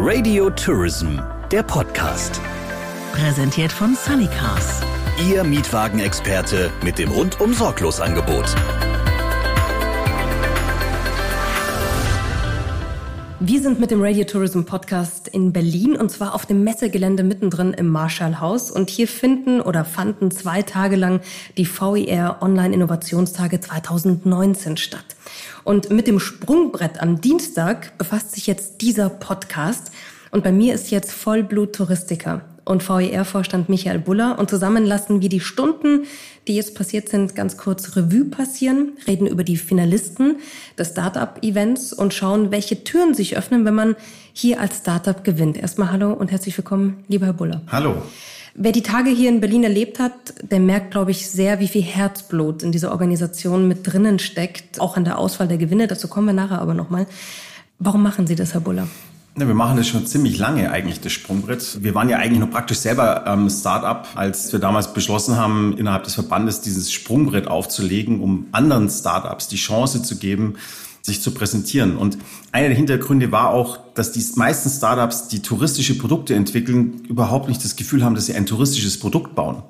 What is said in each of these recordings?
Radio Tourism, der Podcast. Präsentiert von Sunnycars. Ihr Mietwagenexperte mit dem rundum sorglos Angebot. Wir sind mit dem Radio Tourism Podcast in Berlin und zwar auf dem Messegelände mittendrin im Marshallhaus. Und hier finden oder fanden zwei Tage lang die VIR Online Innovationstage 2019 statt. Und mit dem Sprungbrett am Dienstag befasst sich jetzt dieser Podcast. Und bei mir ist jetzt Vollblut-Touristiker und VER-Vorstand Michael Buller. Und zusammen lassen wir die Stunden, die jetzt passiert sind, ganz kurz Revue passieren, reden über die Finalisten des Startup-Events und schauen, welche Türen sich öffnen, wenn man hier als Startup gewinnt. Erstmal hallo und herzlich willkommen, lieber Herr Buller. Hallo. Wer die Tage hier in Berlin erlebt hat, der merkt, glaube ich, sehr, wie viel Herzblut in dieser Organisation mit drinnen steckt, auch an der Auswahl der Gewinne. Dazu kommen wir nachher aber nochmal. Warum machen Sie das, Herr Buller? Ja, wir machen das schon ziemlich lange eigentlich, das Sprungbrett. Wir waren ja eigentlich noch praktisch selber ähm, Start-up, als wir damals beschlossen haben, innerhalb des Verbandes dieses Sprungbrett aufzulegen, um anderen Start-ups die Chance zu geben, sich zu präsentieren. Und einer der Hintergründe war auch, dass die meisten Startups, die touristische Produkte entwickeln, überhaupt nicht das Gefühl haben, dass sie ein touristisches Produkt bauen.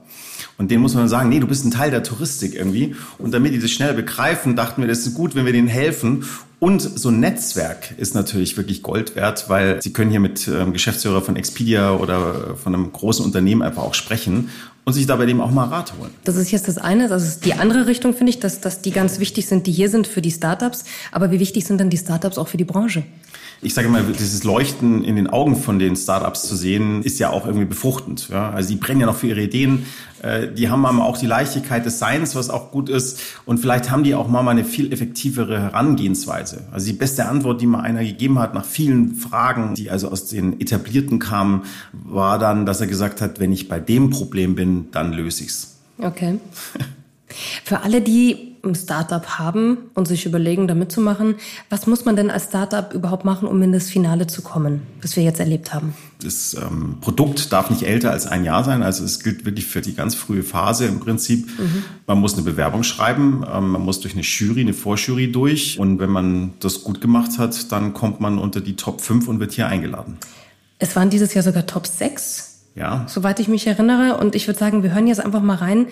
Und denen muss man sagen, nee, du bist ein Teil der Touristik irgendwie. Und damit die das schnell begreifen, dachten wir, das ist gut, wenn wir denen helfen. Und so ein Netzwerk ist natürlich wirklich Gold wert, weil Sie können hier mit ähm, Geschäftsführer von Expedia oder von einem großen Unternehmen einfach auch sprechen und sich dabei dem auch mal Rat holen. Das ist jetzt das eine. Das ist die andere Richtung, finde ich, dass, dass die ganz wichtig sind, die hier sind für die Startups. Aber wie wichtig sind dann die Startups auch für die Branche? ich sage mal, dieses Leuchten in den Augen von den Startups zu sehen, ist ja auch irgendwie befruchtend. Ja? Also die brennen ja noch für ihre Ideen. Äh, die haben aber auch die Leichtigkeit des Seins, was auch gut ist. Und vielleicht haben die auch mal eine viel effektivere Herangehensweise. Also die beste Antwort, die mal einer gegeben hat nach vielen Fragen, die also aus den Etablierten kamen, war dann, dass er gesagt hat, wenn ich bei dem Problem bin, dann löse ich's. Okay. Für alle, die ein Startup haben und sich überlegen, da mitzumachen, was muss man denn als Startup überhaupt machen, um in das Finale zu kommen, was wir jetzt erlebt haben? Das ähm, Produkt darf nicht älter als ein Jahr sein. Also es gilt wirklich für die ganz frühe Phase im Prinzip. Mhm. Man muss eine Bewerbung schreiben, ähm, man muss durch eine Jury, eine Vorjury durch. Und wenn man das gut gemacht hat, dann kommt man unter die Top 5 und wird hier eingeladen. Es waren dieses Jahr sogar Top 6. Ja. Soweit ich mich erinnere. Und ich würde sagen, wir hören jetzt einfach mal rein,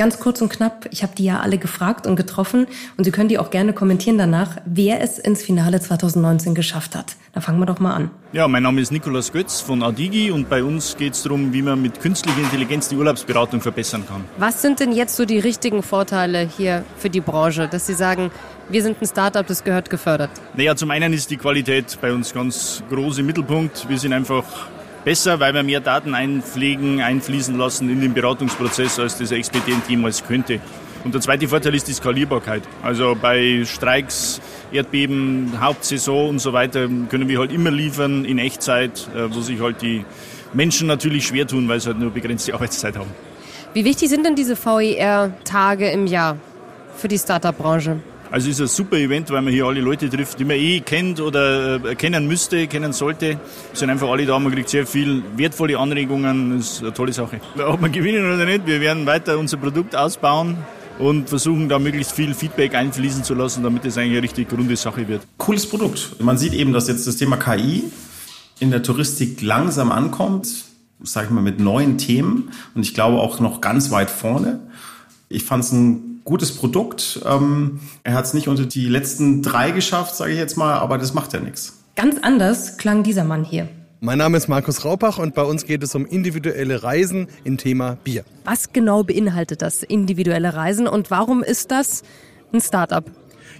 Ganz kurz und knapp, ich habe die ja alle gefragt und getroffen und Sie können die auch gerne kommentieren danach, wer es ins Finale 2019 geschafft hat. Da fangen wir doch mal an. Ja, mein Name ist Nikolaus Götz von Adigi und bei uns geht es darum, wie man mit künstlicher Intelligenz die Urlaubsberatung verbessern kann. Was sind denn jetzt so die richtigen Vorteile hier für die Branche, dass Sie sagen, wir sind ein Startup, das gehört gefördert? Naja, zum einen ist die Qualität bei uns ganz groß im Mittelpunkt. Wir sind einfach besser, weil wir mehr Daten einpflegen, einfließen lassen in den Beratungsprozess, als das Expedient jemals könnte. Und der zweite Vorteil ist die Skalierbarkeit. Also bei Streiks, Erdbeben, Hauptsaison und so weiter können wir halt immer liefern in Echtzeit, äh, wo sich halt die Menschen natürlich schwer tun, weil sie halt nur begrenzte Arbeitszeit haben. Wie wichtig sind denn diese VER-Tage im Jahr für die Startup-Branche? Also es ist ein super Event, weil man hier alle Leute trifft, die man eh kennt oder äh, kennen müsste, kennen sollte. Es sind einfach alle da, man kriegt sehr viel wertvolle Anregungen, das ist eine tolle Sache. Ob wir gewinnen oder nicht, wir werden weiter unser Produkt ausbauen und versuchen da möglichst viel Feedback einfließen zu lassen, damit es eigentlich eine richtig runde Sache wird. Cooles Produkt. Man sieht eben, dass jetzt das Thema KI in der Touristik langsam ankommt, sage ich mal, mit neuen Themen und ich glaube auch noch ganz weit vorne. Ich fand es ein gutes Produkt. Ähm, er hat es nicht unter die letzten drei geschafft, sage ich jetzt mal, aber das macht ja nichts. Ganz anders klang dieser Mann hier. Mein Name ist Markus Raupach und bei uns geht es um individuelle Reisen im Thema Bier. Was genau beinhaltet das individuelle Reisen und warum ist das ein Startup?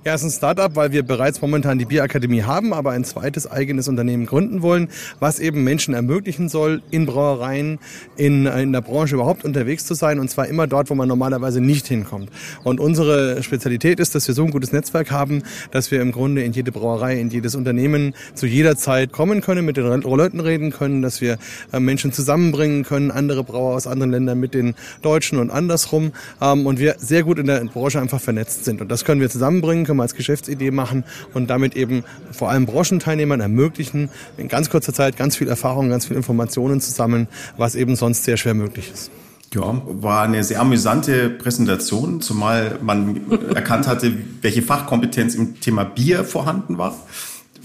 Ja, ist ein Startup, weil wir bereits momentan die Bierakademie haben, aber ein zweites eigenes Unternehmen gründen wollen, was eben Menschen ermöglichen soll, in Brauereien, in, in der Branche überhaupt unterwegs zu sein und zwar immer dort, wo man normalerweise nicht hinkommt. Und unsere Spezialität ist, dass wir so ein gutes Netzwerk haben, dass wir im Grunde in jede Brauerei, in jedes Unternehmen zu jeder Zeit kommen können, mit den Leuten reden können, dass wir äh, Menschen zusammenbringen können, andere Brauer aus anderen Ländern mit den Deutschen und andersrum ähm, und wir sehr gut in der Branche einfach vernetzt sind. Und das können wir zusammenbringen können wir als Geschäftsidee machen und damit eben vor allem Branchenteilnehmern ermöglichen, in ganz kurzer Zeit ganz viel Erfahrung, ganz viel Informationen zu sammeln, was eben sonst sehr schwer möglich ist. Ja, war eine sehr amüsante Präsentation, zumal man erkannt hatte, welche Fachkompetenz im Thema Bier vorhanden war.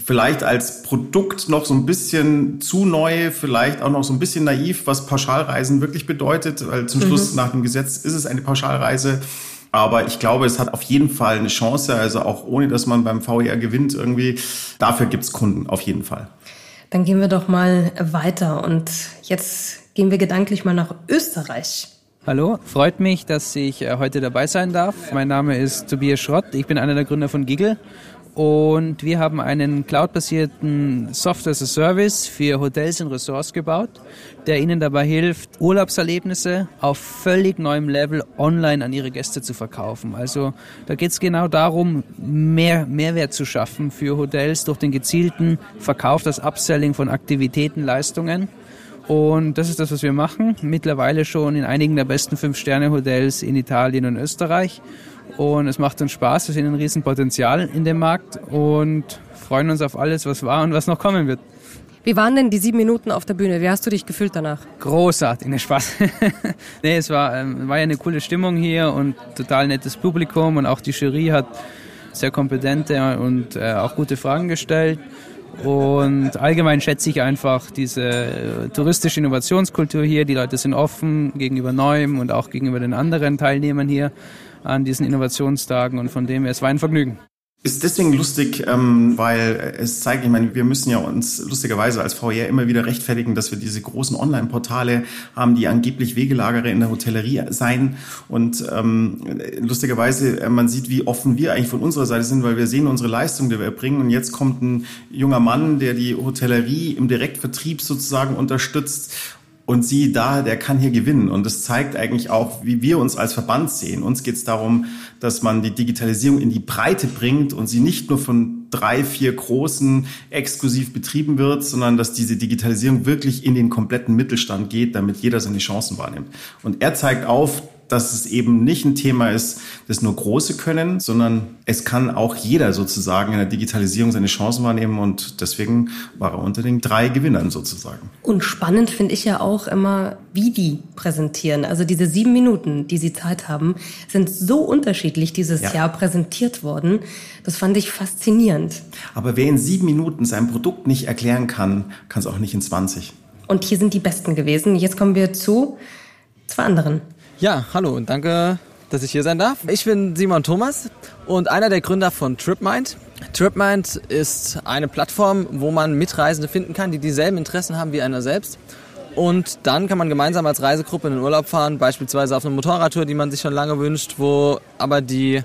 vielleicht als Produkt noch so ein bisschen zu neu, vielleicht auch noch so ein bisschen naiv, was Pauschalreisen wirklich bedeutet, weil zum Schluss nach dem Gesetz ist es eine Pauschalreise. Aber ich glaube, es hat auf jeden Fall eine Chance, also auch ohne, dass man beim VR gewinnt irgendwie. Dafür gibt's Kunden, auf jeden Fall. Dann gehen wir doch mal weiter und jetzt gehen wir gedanklich mal nach Österreich. Hallo, freut mich, dass ich äh, heute dabei sein darf. Mein Name ist Tobias Schrott, ich bin einer der Gründer von Giggle und wir haben einen cloud-basierten Software as a Service für Hotels und Ressorts gebaut, der ihnen dabei hilft, Urlaubserlebnisse auf völlig neuem Level online an ihre Gäste zu verkaufen. Also da geht es genau darum, mehr Mehrwert zu schaffen für Hotels durch den gezielten Verkauf, das Upselling von Aktivitäten, Leistungen. Und das ist das, was wir machen. Mittlerweile schon in einigen der besten Fünf-Sterne-Hotels in Italien und Österreich und es macht uns Spaß. Wir sehen ein Riesenpotenzial in dem Markt und freuen uns auf alles, was war und was noch kommen wird. Wie waren denn die sieben Minuten auf der Bühne? Wie hast du dich gefühlt danach? Großartig, ne Spaß. nee, es war, ähm, war ja eine coole Stimmung hier und total nettes Publikum und auch die Jury hat sehr kompetente und äh, auch gute Fragen gestellt. Und allgemein schätze ich einfach diese äh, touristische Innovationskultur hier. Die Leute sind offen gegenüber Neuem und auch gegenüber den anderen Teilnehmern hier an diesen Innovationstagen und von dem her, es war ein Vergnügen. Ist deswegen lustig, ähm, weil es zeigt, ich meine, wir müssen ja uns lustigerweise als VR immer wieder rechtfertigen, dass wir diese großen Online-Portale haben, die angeblich Wegelagere in der Hotellerie sein. Und ähm, lustigerweise, äh, man sieht, wie offen wir eigentlich von unserer Seite sind, weil wir sehen unsere Leistung, die wir erbringen. Und jetzt kommt ein junger Mann, der die Hotellerie im Direktvertrieb sozusagen unterstützt und sie da, der kann hier gewinnen. Und das zeigt eigentlich auch, wie wir uns als Verband sehen. Uns geht es darum, dass man die Digitalisierung in die Breite bringt und sie nicht nur von drei, vier großen exklusiv betrieben wird, sondern dass diese Digitalisierung wirklich in den kompletten Mittelstand geht, damit jeder seine Chancen wahrnimmt. Und er zeigt auf, dass es eben nicht ein Thema ist, das nur Große können, sondern es kann auch jeder sozusagen in der Digitalisierung seine Chancen wahrnehmen und deswegen war er unter den drei Gewinnern sozusagen. Und spannend finde ich ja auch immer, wie die präsentieren. Also diese sieben Minuten, die sie Zeit haben, sind so unterschiedlich dieses ja. Jahr präsentiert worden. Das fand ich faszinierend. Aber wer in sieben Minuten sein Produkt nicht erklären kann, kann es auch nicht in 20. Und hier sind die Besten gewesen. Jetzt kommen wir zu zwei anderen. Ja, hallo und danke, dass ich hier sein darf. Ich bin Simon Thomas und einer der Gründer von TripMind. TripMind ist eine Plattform, wo man Mitreisende finden kann, die dieselben Interessen haben wie einer selbst. Und dann kann man gemeinsam als Reisegruppe in den Urlaub fahren, beispielsweise auf eine Motorradtour, die man sich schon lange wünscht, wo aber die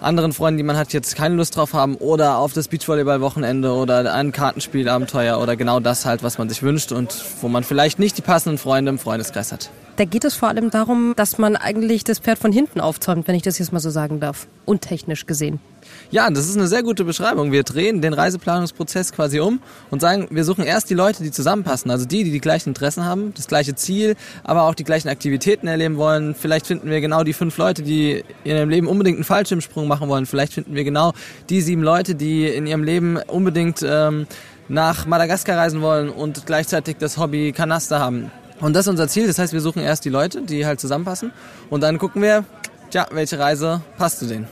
anderen Freunde, die man hat, jetzt keine Lust drauf haben oder auf das Beachvolleyball-Wochenende oder ein Kartenspielabenteuer oder genau das halt, was man sich wünscht und wo man vielleicht nicht die passenden Freunde im Freundeskreis hat. Da geht es vor allem darum, dass man eigentlich das Pferd von hinten aufzäumt, wenn ich das jetzt mal so sagen darf. Untechnisch gesehen. Ja, das ist eine sehr gute Beschreibung. Wir drehen den Reiseplanungsprozess quasi um und sagen, wir suchen erst die Leute, die zusammenpassen. Also die, die die gleichen Interessen haben, das gleiche Ziel, aber auch die gleichen Aktivitäten erleben wollen. Vielleicht finden wir genau die fünf Leute, die in ihrem Leben unbedingt einen Fallschirmsprung machen wollen. Vielleicht finden wir genau die sieben Leute, die in ihrem Leben unbedingt ähm, nach Madagaskar reisen wollen und gleichzeitig das Hobby Kanaster haben. Und das ist unser Ziel. Das heißt, wir suchen erst die Leute, die halt zusammenpassen. Und dann gucken wir, tja, welche Reise passt zu denen.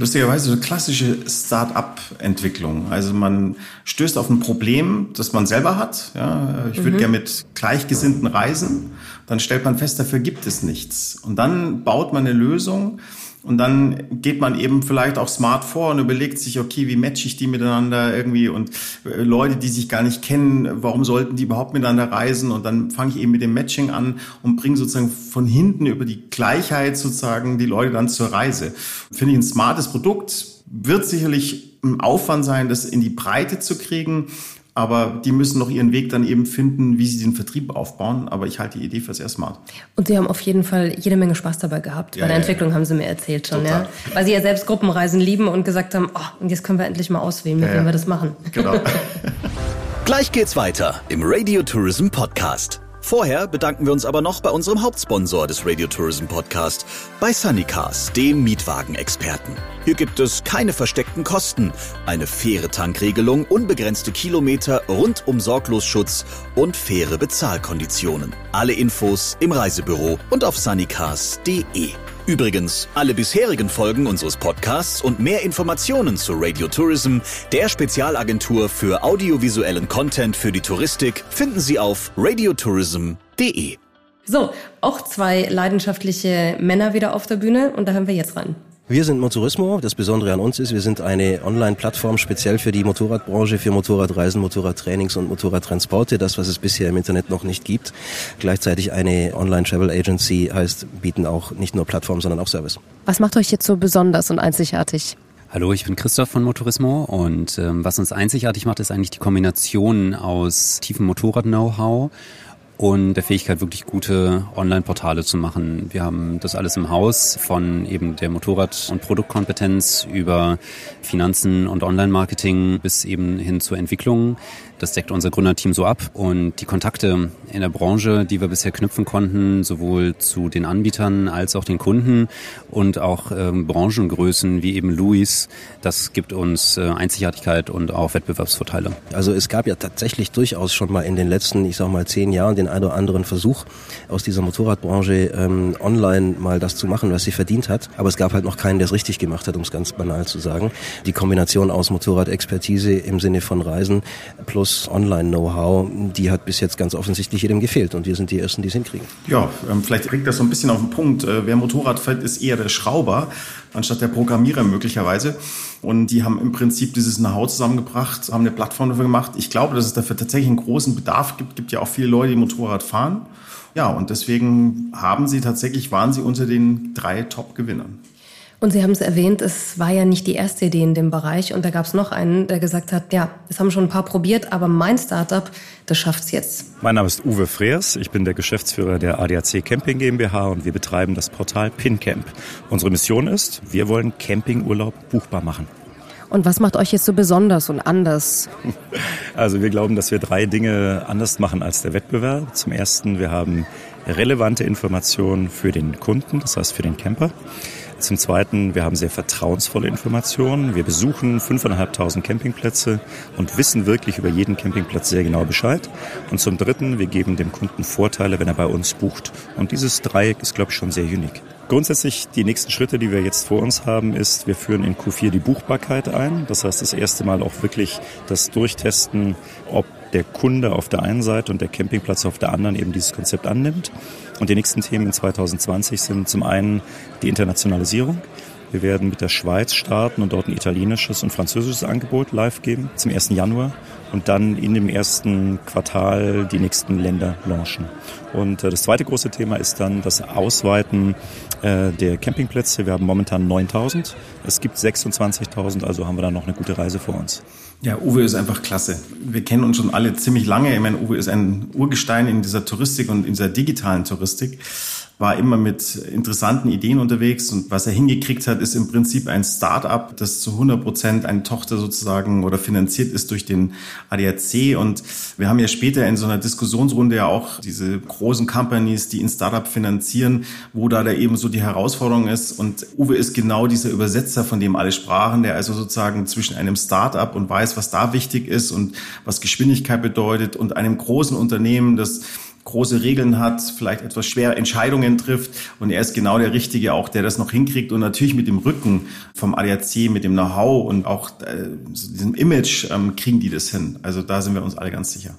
Lustigerweise so klassische Start-up-Entwicklung. Also man stößt auf ein Problem, das man selber hat. Ja, ich würde mhm. gerne mit Gleichgesinnten reisen. Dann stellt man fest, dafür gibt es nichts. Und dann baut man eine Lösung, und dann geht man eben vielleicht auch smart vor und überlegt sich, okay, wie matche ich die miteinander irgendwie und äh, Leute, die sich gar nicht kennen, warum sollten die überhaupt miteinander reisen? Und dann fange ich eben mit dem Matching an und bringe sozusagen von hinten über die Gleichheit sozusagen die Leute dann zur Reise. Finde ich ein smartes Produkt, wird sicherlich ein Aufwand sein, das in die Breite zu kriegen. Aber die müssen noch ihren Weg dann eben finden, wie sie den Vertrieb aufbauen. Aber ich halte die Idee für sehr smart. Und Sie haben auf jeden Fall jede Menge Spaß dabei gehabt. Ja, Bei der ja, Entwicklung ja. haben Sie mir erzählt schon, Total. ja. Weil Sie ja selbst Gruppenreisen lieben und gesagt haben, oh, und jetzt können wir endlich mal auswählen, mit wem wir das machen. Genau. Gleich geht's weiter im Radio Tourism Podcast. Vorher bedanken wir uns aber noch bei unserem Hauptsponsor des Radio Tourism Podcast, bei Sunnycars, dem Mietwagenexperten. Hier gibt es keine versteckten Kosten, eine faire Tankregelung, unbegrenzte Kilometer, rundum Sorglosschutz und faire Bezahlkonditionen. Alle Infos im Reisebüro und auf sunnycars.de. Übrigens, alle bisherigen Folgen unseres Podcasts und mehr Informationen zu Radio Tourism, der Spezialagentur für audiovisuellen Content für die Touristik, finden Sie auf radiotourism.de. So, auch zwei leidenschaftliche Männer wieder auf der Bühne und da hören wir jetzt rein. Wir sind Motorismo. Das Besondere an uns ist, wir sind eine Online-Plattform speziell für die Motorradbranche, für Motorradreisen, Motorradtrainings und Motorradtransporte. Das, was es bisher im Internet noch nicht gibt. Gleichzeitig eine Online-Travel-Agency heißt, bieten auch nicht nur Plattform, sondern auch Service. Was macht euch jetzt so besonders und einzigartig? Hallo, ich bin Christoph von Motorismo und ähm, was uns einzigartig macht, ist eigentlich die Kombination aus tiefem Motorrad-Know-how und der Fähigkeit, wirklich gute Online-Portale zu machen. Wir haben das alles im Haus von eben der Motorrad- und Produktkompetenz über Finanzen und Online-Marketing bis eben hin zur Entwicklung. Das deckt unser Gründerteam so ab und die Kontakte in der Branche, die wir bisher knüpfen konnten, sowohl zu den Anbietern als auch den Kunden und auch ähm, Branchengrößen wie eben Louis, das gibt uns äh, Einzigartigkeit und auch Wettbewerbsvorteile. Also es gab ja tatsächlich durchaus schon mal in den letzten, ich sag mal, zehn Jahren den einen oder anderen Versuch aus dieser Motorradbranche ähm, online mal das zu machen, was sie verdient hat. Aber es gab halt noch keinen, der es richtig gemacht hat, um es ganz banal zu sagen. Die Kombination aus Motorradexpertise im Sinne von Reisen plus plus Online-Know-how, die hat bis jetzt ganz offensichtlich jedem gefehlt und wir sind die Ersten, die es hinkriegen. Ja, ähm, vielleicht bringt das so ein bisschen auf den Punkt. Äh, wer Motorrad fährt, ist eher der Schrauber anstatt der Programmierer möglicherweise. Und die haben im Prinzip dieses Know-how zusammengebracht, haben eine Plattform dafür gemacht. Ich glaube, dass es dafür tatsächlich einen großen Bedarf gibt. Es gibt ja auch viele Leute, die Motorrad fahren. Ja, und deswegen haben sie tatsächlich, waren sie unter den drei Top-Gewinnern. Und Sie haben es erwähnt, es war ja nicht die erste Idee in dem Bereich. Und da gab es noch einen, der gesagt hat, ja, das haben schon ein paar probiert, aber mein Startup, das schafft's jetzt. Mein Name ist Uwe Freers. Ich bin der Geschäftsführer der ADAC Camping GmbH und wir betreiben das Portal PinCamp. Unsere Mission ist, wir wollen Campingurlaub buchbar machen. Und was macht euch jetzt so besonders und anders? Also wir glauben, dass wir drei Dinge anders machen als der Wettbewerb. Zum ersten, wir haben relevante Informationen für den Kunden, das heißt für den Camper. Zum Zweiten, wir haben sehr vertrauensvolle Informationen. Wir besuchen 5.500 Campingplätze und wissen wirklich über jeden Campingplatz sehr genau Bescheid. Und zum Dritten, wir geben dem Kunden Vorteile, wenn er bei uns bucht. Und dieses Dreieck ist, glaube ich, schon sehr unique. Grundsätzlich die nächsten Schritte, die wir jetzt vor uns haben, ist, wir führen in Q4 die Buchbarkeit ein. Das heißt, das erste Mal auch wirklich das Durchtesten, ob der Kunde auf der einen Seite und der Campingplatz auf der anderen eben dieses Konzept annimmt. Und die nächsten Themen in 2020 sind zum einen die Internationalisierung. Wir werden mit der Schweiz starten und dort ein italienisches und französisches Angebot live geben zum 1. Januar und dann in dem ersten Quartal die nächsten Länder launchen. Und äh, das zweite große Thema ist dann das Ausweiten äh, der Campingplätze. Wir haben momentan 9000. Es gibt 26.000, also haben wir da noch eine gute Reise vor uns. Ja, Uwe ist einfach klasse. Wir kennen uns schon alle ziemlich lange. Ich meine, Uwe ist ein Urgestein in dieser Touristik und in dieser digitalen Touristik war immer mit interessanten Ideen unterwegs und was er hingekriegt hat, ist im Prinzip ein Start-up, das zu 100 Prozent eine Tochter sozusagen oder finanziert ist durch den ADAC und wir haben ja später in so einer Diskussionsrunde ja auch diese großen Companies, die ein Startup finanzieren, wo da da eben so die Herausforderung ist. Und Uwe ist genau dieser Übersetzer, von dem alle sprachen, der also sozusagen zwischen einem Start-up und weiß, was da wichtig ist und was Geschwindigkeit bedeutet und einem großen Unternehmen, das große Regeln hat, vielleicht etwas schwer Entscheidungen trifft. Und er ist genau der Richtige auch, der das noch hinkriegt. Und natürlich mit dem Rücken vom ADAC, mit dem Know-how und auch äh, diesem Image ähm, kriegen die das hin. Also da sind wir uns alle ganz sicher.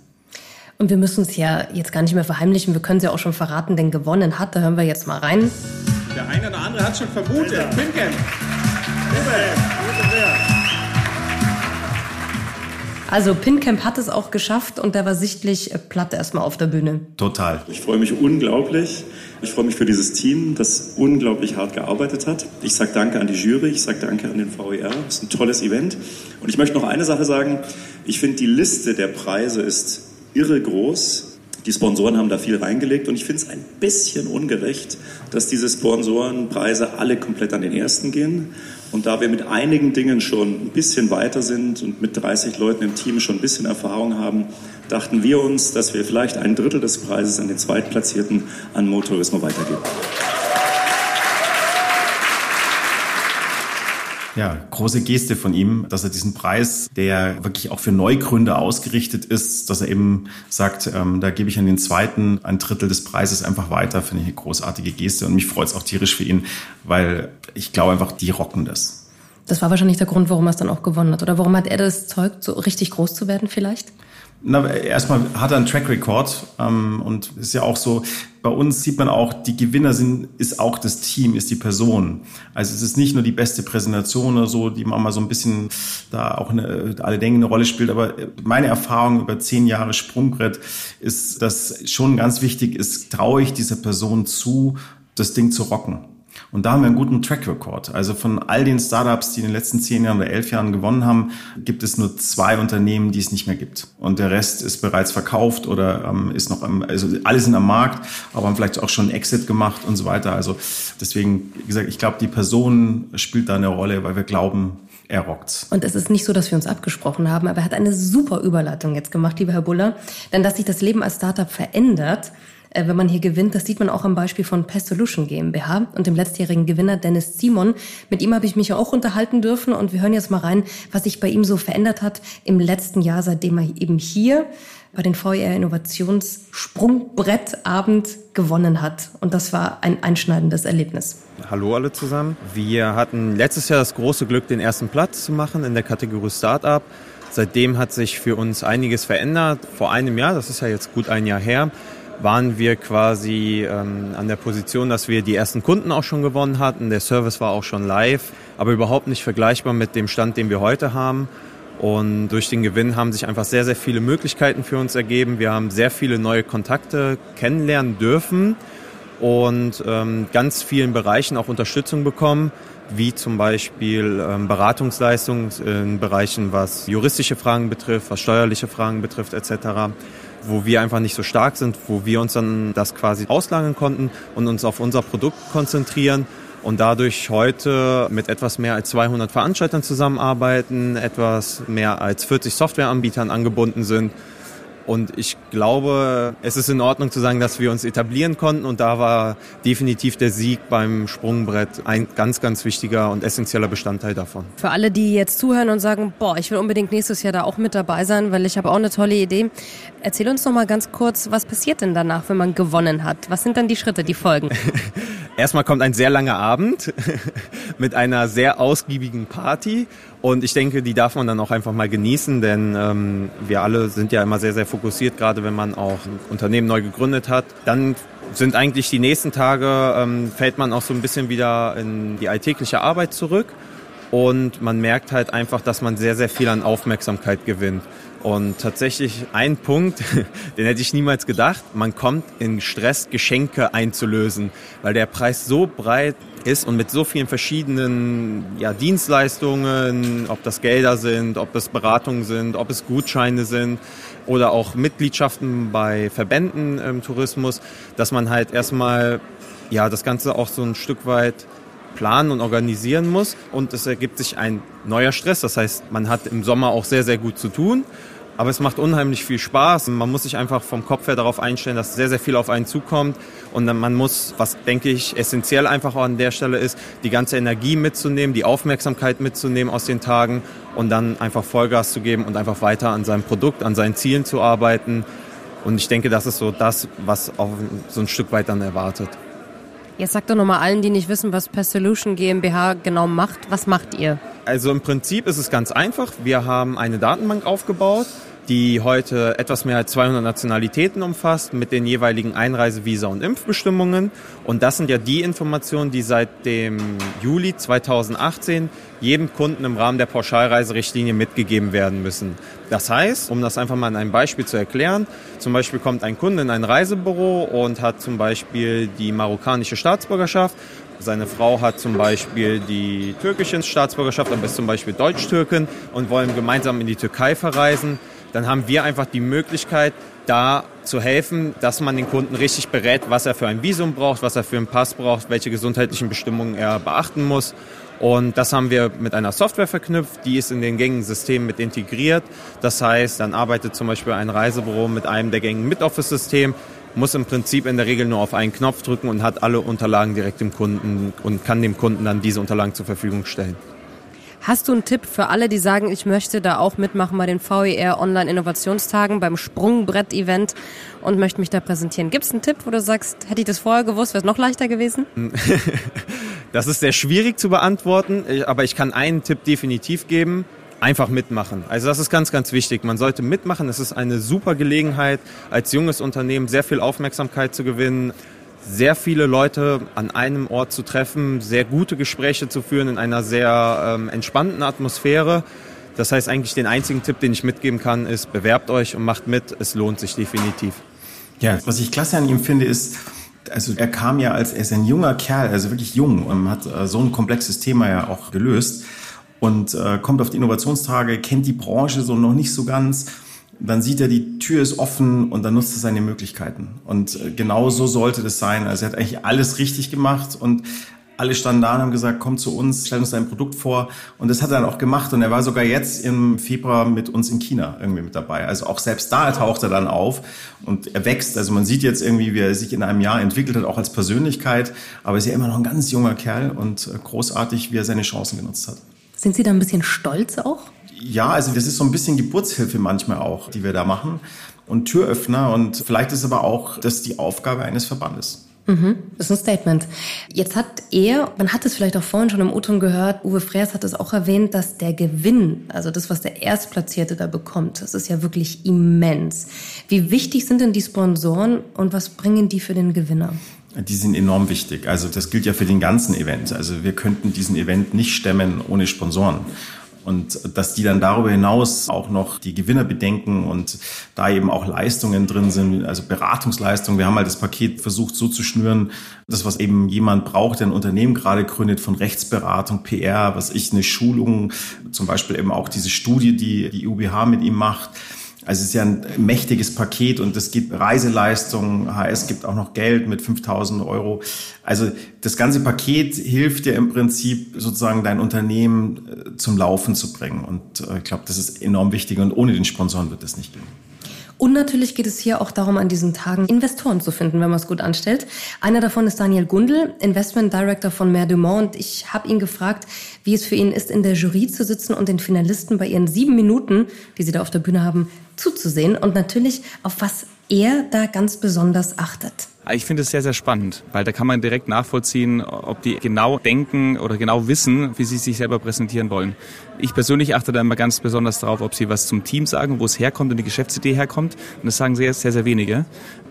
Und wir müssen es ja jetzt gar nicht mehr verheimlichen. Wir können es ja auch schon verraten, denn gewonnen hat. Da hören wir jetzt mal rein. Der eine oder andere hat schon vermutet. Pinken. Also Pincamp hat es auch geschafft und der war sichtlich platt erstmal auf der Bühne. Total. Ich freue mich unglaublich. Ich freue mich für dieses Team, das unglaublich hart gearbeitet hat. Ich sage danke an die Jury, ich sage danke an den VER. Es ist ein tolles Event. Und ich möchte noch eine Sache sagen. Ich finde, die Liste der Preise ist irre groß. Die Sponsoren haben da viel reingelegt und ich finde es ein bisschen ungerecht, dass diese Sponsorenpreise alle komplett an den ersten gehen. Und da wir mit einigen Dingen schon ein bisschen weiter sind und mit 30 Leuten im Team schon ein bisschen Erfahrung haben, dachten wir uns, dass wir vielleicht ein Drittel des Preises an den Zweitplatzierten an Motorismo weitergeben. Ja, große Geste von ihm, dass er diesen Preis, der wirklich auch für Neugründer ausgerichtet ist, dass er eben sagt, ähm, da gebe ich an den zweiten ein Drittel des Preises einfach weiter, finde ich eine großartige Geste und mich freut es auch tierisch für ihn, weil ich glaube einfach, die rocken das. Das war wahrscheinlich der Grund, warum er es dann auch gewonnen hat. Oder warum hat er das Zeug, so richtig groß zu werden vielleicht? Na, erstmal hat er einen Track Record ähm, und ist ja auch so, bei uns sieht man auch, die Gewinner sind, ist auch das Team, ist die Person. Also es ist nicht nur die beste Präsentation oder so, die manchmal so ein bisschen da auch eine, alle denken, eine Rolle spielt, aber meine Erfahrung über zehn Jahre Sprungbrett ist, dass schon ganz wichtig ist, traue ich dieser Person zu, das Ding zu rocken. Und da haben wir einen guten Track Record. Also von all den Startups, die in den letzten zehn Jahren oder elf Jahren gewonnen haben, gibt es nur zwei Unternehmen, die es nicht mehr gibt. Und der Rest ist bereits verkauft oder ähm, ist noch, am, also alle sind am Markt, aber haben vielleicht auch schon Exit gemacht und so weiter. Also deswegen, wie gesagt, ich glaube, die Person spielt da eine Rolle, weil wir glauben, er rockt's. Und es ist nicht so, dass wir uns abgesprochen haben, aber er hat eine super Überleitung jetzt gemacht, lieber Herr Buller. Denn dass sich das Leben als Startup verändert, wenn man hier gewinnt. Das sieht man auch am Beispiel von Pest Solution GmbH und dem letztjährigen Gewinner Dennis Simon. Mit ihm habe ich mich ja auch unterhalten dürfen und wir hören jetzt mal rein, was sich bei ihm so verändert hat im letzten Jahr, seitdem er eben hier bei den VR Innovationssprungbrettabend gewonnen hat. Und das war ein einschneidendes Erlebnis. Hallo alle zusammen. Wir hatten letztes Jahr das große Glück, den ersten Platz zu machen in der Kategorie Startup. Seitdem hat sich für uns einiges verändert. Vor einem Jahr, das ist ja jetzt gut ein Jahr her, waren wir quasi ähm, an der Position, dass wir die ersten Kunden auch schon gewonnen hatten. Der Service war auch schon live, aber überhaupt nicht vergleichbar mit dem Stand, den wir heute haben. Und durch den Gewinn haben sich einfach sehr, sehr viele Möglichkeiten für uns ergeben. Wir haben sehr viele neue Kontakte kennenlernen dürfen und ähm, ganz vielen Bereichen auch Unterstützung bekommen, wie zum Beispiel ähm, Beratungsleistungen in Bereichen, was juristische Fragen betrifft, was steuerliche Fragen betrifft etc wo wir einfach nicht so stark sind, wo wir uns dann das quasi auslagern konnten und uns auf unser Produkt konzentrieren und dadurch heute mit etwas mehr als 200 Veranstaltern zusammenarbeiten, etwas mehr als 40 Softwareanbietern angebunden sind und ich glaube, es ist in Ordnung zu sagen, dass wir uns etablieren konnten. Und da war definitiv der Sieg beim Sprungbrett ein ganz, ganz wichtiger und essentieller Bestandteil davon. Für alle, die jetzt zuhören und sagen, boah, ich will unbedingt nächstes Jahr da auch mit dabei sein, weil ich habe auch eine tolle Idee. Erzähl uns noch mal ganz kurz, was passiert denn danach, wenn man gewonnen hat? Was sind dann die Schritte, die folgen? Erstmal kommt ein sehr langer Abend mit einer sehr ausgiebigen Party. Und ich denke, die darf man dann auch einfach mal genießen, denn ähm, wir alle sind ja immer sehr, sehr fokussiert, gerade wenn man auch ein Unternehmen neu gegründet hat. Dann sind eigentlich die nächsten Tage, ähm, fällt man auch so ein bisschen wieder in die alltägliche Arbeit zurück. Und man merkt halt einfach, dass man sehr, sehr viel an Aufmerksamkeit gewinnt. Und tatsächlich ein Punkt, den hätte ich niemals gedacht, man kommt in Stress, Geschenke einzulösen, weil der Preis so breit ist und mit so vielen verschiedenen ja, Dienstleistungen, ob das Gelder sind, ob es Beratungen sind, ob es Gutscheine sind oder auch Mitgliedschaften bei Verbänden im Tourismus, dass man halt erstmal ja, das Ganze auch so ein Stück weit planen und organisieren muss und es ergibt sich ein neuer Stress. Das heißt, man hat im Sommer auch sehr, sehr gut zu tun aber es macht unheimlich viel Spaß. Man muss sich einfach vom Kopf her darauf einstellen, dass sehr, sehr viel auf einen zukommt. Und man muss, was denke ich essentiell einfach an der Stelle ist, die ganze Energie mitzunehmen, die Aufmerksamkeit mitzunehmen aus den Tagen und dann einfach Vollgas zu geben und einfach weiter an seinem Produkt, an seinen Zielen zu arbeiten. Und ich denke, das ist so das, was auch so ein Stück weit dann erwartet. Jetzt sagt doch nochmal allen, die nicht wissen, was Per Solution GmbH genau macht. Was macht ihr? Also im Prinzip ist es ganz einfach. Wir haben eine Datenbank aufgebaut die heute etwas mehr als 200 Nationalitäten umfasst mit den jeweiligen Einreise-, und Impfbestimmungen. Und das sind ja die Informationen, die seit dem Juli 2018 jedem Kunden im Rahmen der Pauschalreiserichtlinie mitgegeben werden müssen. Das heißt, um das einfach mal in einem Beispiel zu erklären, zum Beispiel kommt ein Kunde in ein Reisebüro und hat zum Beispiel die marokkanische Staatsbürgerschaft seine Frau hat zum Beispiel die türkische Staatsbürgerschaft, aber ist zum Beispiel Deutsch-Türkin und wollen gemeinsam in die Türkei verreisen dann haben wir einfach die Möglichkeit, da zu helfen, dass man den Kunden richtig berät, was er für ein Visum braucht, was er für einen Pass braucht, welche gesundheitlichen Bestimmungen er beachten muss. Und das haben wir mit einer Software verknüpft, die ist in den gängigen Systemen mit integriert. Das heißt, dann arbeitet zum Beispiel ein Reisebüro mit einem der gängigen Mid-Office-System, muss im Prinzip in der Regel nur auf einen Knopf drücken und hat alle Unterlagen direkt dem Kunden und kann dem Kunden dann diese Unterlagen zur Verfügung stellen. Hast du einen Tipp für alle, die sagen, ich möchte da auch mitmachen bei den VER Online Innovationstagen beim Sprungbrett-Event und möchte mich da präsentieren? Gibt es einen Tipp, wo du sagst, hätte ich das vorher gewusst, wäre es noch leichter gewesen? das ist sehr schwierig zu beantworten, aber ich kann einen Tipp definitiv geben einfach mitmachen. Also das ist ganz, ganz wichtig. Man sollte mitmachen. Es ist eine super Gelegenheit, als junges Unternehmen sehr viel Aufmerksamkeit zu gewinnen, sehr viele Leute an einem Ort zu treffen, sehr gute Gespräche zu führen in einer sehr ähm, entspannten Atmosphäre. Das heißt eigentlich den einzigen Tipp, den ich mitgeben kann, ist bewerbt euch und macht mit. Es lohnt sich definitiv. Ja, was ich klasse an ihm finde, ist, also er kam ja als, er ist ein junger Kerl, also wirklich jung und hat äh, so ein komplexes Thema ja auch gelöst und äh, kommt auf die Innovationstage, kennt die Branche so noch nicht so ganz. Dann sieht er, die Tür ist offen und dann nutzt er seine Möglichkeiten. Und äh, genau so sollte das sein. Also er hat eigentlich alles richtig gemacht und alle standen da und haben gesagt, komm zu uns, stell uns dein Produkt vor. Und das hat er dann auch gemacht. Und er war sogar jetzt im Februar mit uns in China irgendwie mit dabei. Also auch selbst da taucht er dann auf und er wächst. Also man sieht jetzt irgendwie, wie er sich in einem Jahr entwickelt hat, auch als Persönlichkeit. Aber er ist ja immer noch ein ganz junger Kerl und äh, großartig, wie er seine Chancen genutzt hat. Sind Sie da ein bisschen stolz auch? Ja, also das ist so ein bisschen Geburtshilfe manchmal auch, die wir da machen und Türöffner und vielleicht ist aber auch das die Aufgabe eines Verbandes. Mhm, das ist ein Statement. Jetzt hat er, man hat es vielleicht auch vorhin schon im O-Ton gehört, Uwe Freers hat es auch erwähnt, dass der Gewinn, also das, was der Erstplatzierte da bekommt, das ist ja wirklich immens. Wie wichtig sind denn die Sponsoren und was bringen die für den Gewinner? Die sind enorm wichtig. Also das gilt ja für den ganzen Event. Also wir könnten diesen Event nicht stemmen ohne Sponsoren. Und dass die dann darüber hinaus auch noch die Gewinner bedenken und da eben auch Leistungen drin sind, also Beratungsleistungen. Wir haben halt das Paket versucht so zu schnüren, das, was eben jemand braucht, der ein Unternehmen gerade gründet, von Rechtsberatung, PR, was ich, eine Schulung, zum Beispiel eben auch diese Studie, die die UBH mit ihm macht also es ist ja ein mächtiges Paket und es gibt Reiseleistungen, HS gibt auch noch Geld mit 5000 Euro. Also das ganze Paket hilft dir im Prinzip sozusagen dein Unternehmen äh, zum Laufen zu bringen. Und äh, ich glaube, das ist enorm wichtig und ohne den Sponsoren wird das nicht gehen. Und natürlich geht es hier auch darum, an diesen Tagen Investoren zu finden, wenn man es gut anstellt. Einer davon ist Daniel Gundel, Investment Director von Mer Dumont. Und ich habe ihn gefragt, wie es für ihn ist, in der Jury zu sitzen und den Finalisten bei ihren sieben Minuten, die sie da auf der Bühne haben, zuzusehen. Und natürlich, auf was er da ganz besonders achtet. Ich finde es sehr, sehr spannend, weil da kann man direkt nachvollziehen, ob die genau denken oder genau wissen, wie sie sich selber präsentieren wollen. Ich persönlich achte da immer ganz besonders darauf, ob sie was zum Team sagen, wo es herkommt und die Geschäftsidee herkommt. Und das sagen sehr, sehr, sehr wenige.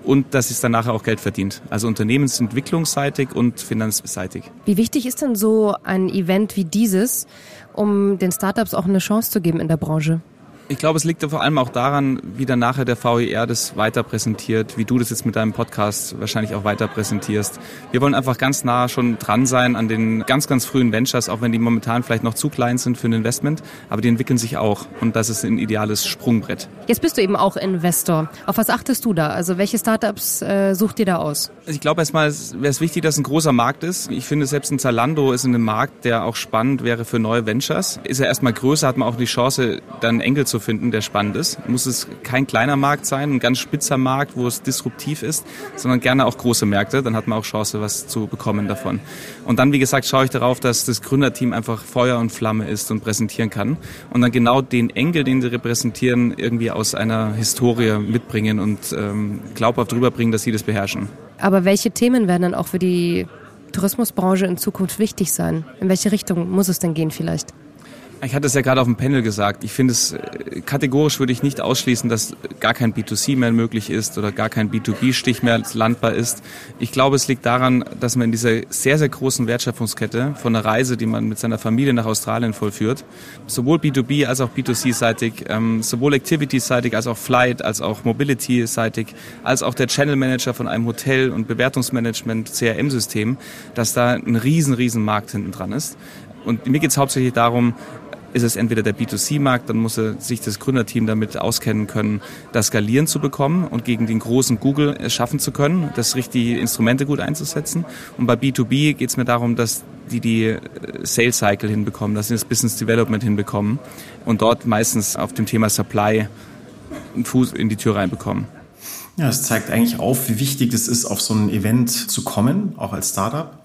Und dass es dann nachher auch Geld verdient. Also unternehmensentwicklungsseitig und finanzseitig. Wie wichtig ist denn so ein Event wie dieses, um den Startups auch eine Chance zu geben in der Branche? Ich glaube, es liegt vor allem auch daran, wie dann nachher der VER das weiter präsentiert, wie du das jetzt mit deinem Podcast wahrscheinlich auch weiter präsentierst. Wir wollen einfach ganz nah schon dran sein an den ganz, ganz frühen Ventures, auch wenn die momentan vielleicht noch zu klein sind für ein Investment, aber die entwickeln sich auch und das ist ein ideales Sprungbrett. Jetzt bist du eben auch Investor. Auf was achtest du da? Also welche Startups äh, sucht ihr da aus? Also ich glaube erstmal wäre es wichtig, dass es ein großer Markt ist. Ich finde selbst ein Zalando ist in einem Markt, der auch spannend wäre für neue Ventures. Ist er erstmal größer, hat man auch die Chance, dann Enkel zu finden, der spannend ist. Muss es kein kleiner Markt sein, ein ganz spitzer Markt, wo es disruptiv ist, sondern gerne auch große Märkte. Dann hat man auch Chance, was zu bekommen davon. Und dann, wie gesagt, schaue ich darauf, dass das Gründerteam einfach Feuer und Flamme ist und präsentieren kann. Und dann genau den Enkel, den sie repräsentieren, irgendwie aus einer Historie mitbringen und ähm, glaubhaft rüberbringen, dass sie das beherrschen. Aber welche Themen werden dann auch für die Tourismusbranche in Zukunft wichtig sein? In welche Richtung muss es denn gehen vielleicht? Ich hatte es ja gerade auf dem Panel gesagt. Ich finde es äh, kategorisch würde ich nicht ausschließen, dass gar kein B2C mehr möglich ist oder gar kein B2B-Stich mehr landbar ist. Ich glaube, es liegt daran, dass man in dieser sehr, sehr großen Wertschöpfungskette von einer Reise, die man mit seiner Familie nach Australien vollführt, sowohl B2B als auch B2C-seitig, ähm, sowohl Activity-seitig als auch Flight, als auch Mobility-seitig, als auch der Channel Manager von einem Hotel und Bewertungsmanagement, CRM-System, dass da ein riesen, riesen Markt hinten dran ist. Und mir geht es hauptsächlich darum, ist es entweder der B2C-Markt, dann muss er sich das Gründerteam damit auskennen können, das Skalieren zu bekommen und gegen den großen Google es schaffen zu können, das richtige Instrumente gut einzusetzen. Und bei B2B geht es mir darum, dass die die äh, Sales Cycle hinbekommen, dass sie das Business Development hinbekommen und dort meistens auf dem Thema Supply einen Fuß in die Tür reinbekommen. Ja, es zeigt eigentlich auf, wie wichtig es ist, auf so ein Event zu kommen, auch als Startup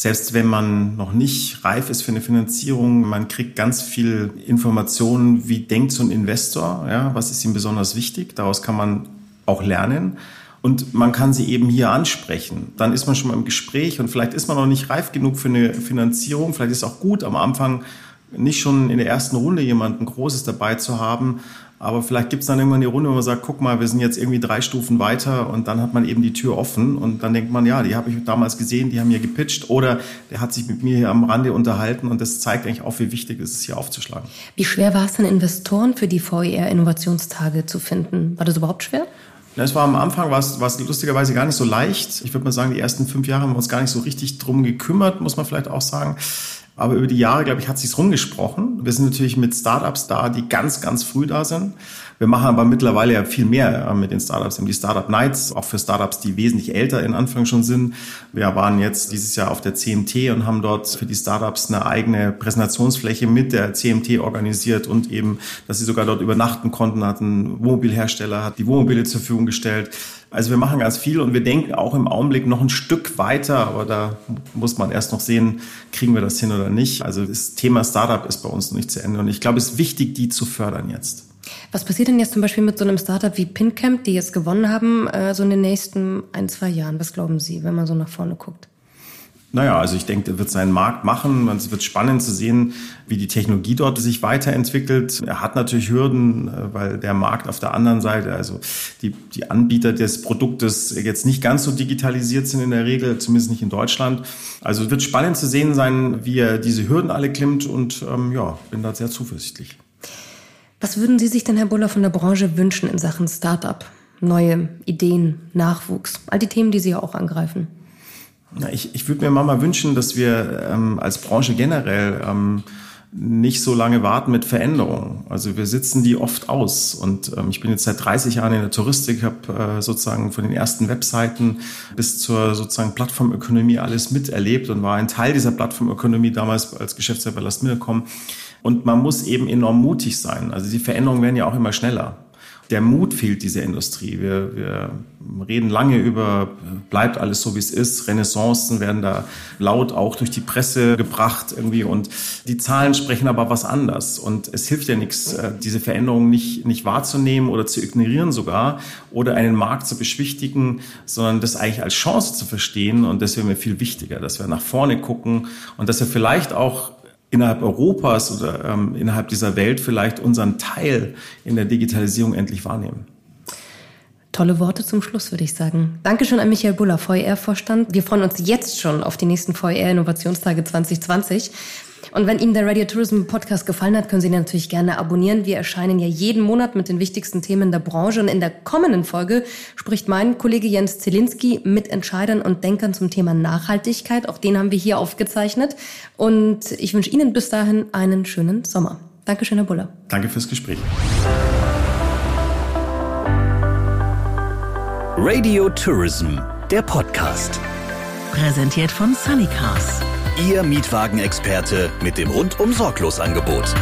selbst wenn man noch nicht reif ist für eine Finanzierung, man kriegt ganz viel Informationen, wie denkt so ein Investor, ja, was ist ihm besonders wichtig. Daraus kann man auch lernen. Und man kann sie eben hier ansprechen. Dann ist man schon mal im Gespräch und vielleicht ist man noch nicht reif genug für eine Finanzierung. Vielleicht ist es auch gut, am Anfang nicht schon in der ersten Runde jemanden Großes dabei zu haben. Aber vielleicht gibt es dann irgendwann die Runde, wo man sagt, guck mal, wir sind jetzt irgendwie drei Stufen weiter und dann hat man eben die Tür offen und dann denkt man, ja, die habe ich damals gesehen, die haben hier gepitcht oder der hat sich mit mir hier am Rande unterhalten und das zeigt eigentlich auch, wie wichtig es ist, hier aufzuschlagen. Wie schwer war es denn, Investoren für die VER Innovationstage zu finden? War das überhaupt schwer? Es war am Anfang war es, war es lustigerweise gar nicht so leicht. Ich würde mal sagen, die ersten fünf Jahre haben wir uns gar nicht so richtig drum gekümmert, muss man vielleicht auch sagen. Aber über die Jahre, glaube ich, hat sich's rumgesprochen. Wir sind natürlich mit Startups da, die ganz, ganz früh da sind. Wir machen aber mittlerweile ja viel mehr äh, mit den Startups. Wir haben die Startup Nights, auch für Startups, die wesentlich älter in Anfang schon sind. Wir waren jetzt dieses Jahr auf der CMT und haben dort für die Startups eine eigene Präsentationsfläche mit der CMT organisiert und eben, dass sie sogar dort übernachten konnten, hatten Wohnmobilhersteller, hat die Wohnmobile zur Verfügung gestellt. Also wir machen ganz viel und wir denken auch im Augenblick noch ein Stück weiter, aber da muss man erst noch sehen, kriegen wir das hin oder nicht. Also das Thema Startup ist bei uns noch nicht zu Ende und ich glaube, es ist wichtig, die zu fördern jetzt. Was passiert denn jetzt zum Beispiel mit so einem Startup wie PinCamp, die jetzt gewonnen haben, äh, so in den nächsten ein, zwei Jahren? Was glauben Sie, wenn man so nach vorne guckt? Naja, also ich denke, der wird seinen Markt machen. Es wird spannend zu sehen, wie die Technologie dort sich weiterentwickelt. Er hat natürlich Hürden, äh, weil der Markt auf der anderen Seite, also die, die Anbieter des Produktes jetzt nicht ganz so digitalisiert sind in der Regel, zumindest nicht in Deutschland. Also es wird spannend zu sehen sein, wie er diese Hürden alle klimmt und ähm, ja, bin da sehr zuversichtlich. Was würden Sie sich denn, Herr Buller, von der Branche wünschen in Sachen Start-up? Neue Ideen, Nachwuchs, all die Themen, die Sie ja auch angreifen. Ja, ich, ich würde mir mal wünschen, dass wir ähm, als Branche generell ähm, nicht so lange warten mit Veränderungen. Also wir sitzen die oft aus. Und ähm, ich bin jetzt seit 30 Jahren in der Touristik, habe äh, sozusagen von den ersten Webseiten bis zur sozusagen Plattformökonomie alles miterlebt und war ein Teil dieser Plattformökonomie damals als Geschäftsführer bei Last Minute und man muss eben enorm mutig sein. Also die Veränderungen werden ja auch immer schneller. Der Mut fehlt dieser Industrie. Wir, wir reden lange über, bleibt alles so, wie es ist. Renaissancen werden da laut auch durch die Presse gebracht irgendwie und die Zahlen sprechen aber was anders. Und es hilft ja nichts, äh, diese Veränderungen nicht, nicht wahrzunehmen oder zu ignorieren sogar oder einen Markt zu beschwichtigen, sondern das eigentlich als Chance zu verstehen. Und das wäre mir viel wichtiger, dass wir nach vorne gucken und dass wir vielleicht auch innerhalb Europas oder ähm, innerhalb dieser Welt vielleicht unseren Teil in der Digitalisierung endlich wahrnehmen. Tolle Worte zum Schluss, würde ich sagen. Dankeschön an Michael Buller, VR-Vorstand. Wir freuen uns jetzt schon auf die nächsten VR-Innovationstage 2020. Und wenn Ihnen der Radio Tourism Podcast gefallen hat, können Sie ihn natürlich gerne abonnieren. Wir erscheinen ja jeden Monat mit den wichtigsten Themen der Branche. Und in der kommenden Folge spricht mein Kollege Jens Zielinski mit Entscheidern und Denkern zum Thema Nachhaltigkeit. Auch den haben wir hier aufgezeichnet. Und ich wünsche Ihnen bis dahin einen schönen Sommer. Dankeschön, Herr Buller. Danke fürs Gespräch. Radio Tourism, der Podcast. Präsentiert von Sunnycars. Ihr Mietwagenexperte mit dem rundum sorglos Angebot.